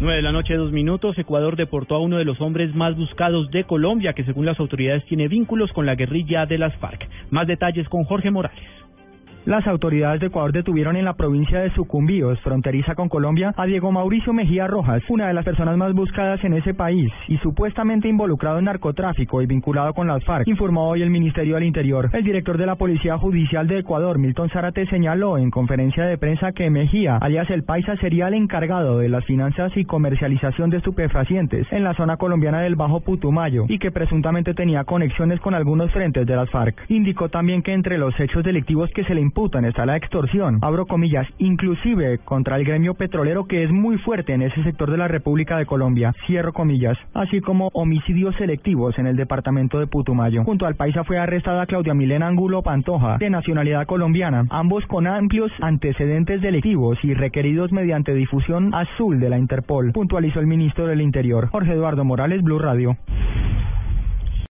9 de la noche, dos minutos. Ecuador deportó a uno de los hombres más buscados de Colombia, que según las autoridades tiene vínculos con la guerrilla de las FARC. Más detalles con Jorge Morales. Las autoridades de Ecuador detuvieron en la provincia de Sucumbíos, fronteriza con Colombia, a Diego Mauricio Mejía Rojas, una de las personas más buscadas en ese país y supuestamente involucrado en narcotráfico y vinculado con las FARC, informó hoy el Ministerio del Interior. El director de la Policía Judicial de Ecuador, Milton Zárate, señaló en conferencia de prensa que Mejía, alias El Paisa, sería el encargado de las finanzas y comercialización de estupefacientes en la zona colombiana del Bajo Putumayo y que presuntamente tenía conexiones con algunos frentes de las FARC. Indicó también que entre los hechos delictivos que se le imputan está la extorsión, abro comillas, inclusive contra el gremio petrolero que es muy fuerte en ese sector de la República de Colombia, cierro comillas, así como homicidios selectivos en el departamento de Putumayo. Junto al paisa fue arrestada Claudia Milena Angulo Pantoja, de nacionalidad colombiana, ambos con amplios antecedentes delictivos y requeridos mediante difusión azul de la Interpol, puntualizó el ministro del Interior, Jorge Eduardo Morales, Blue Radio.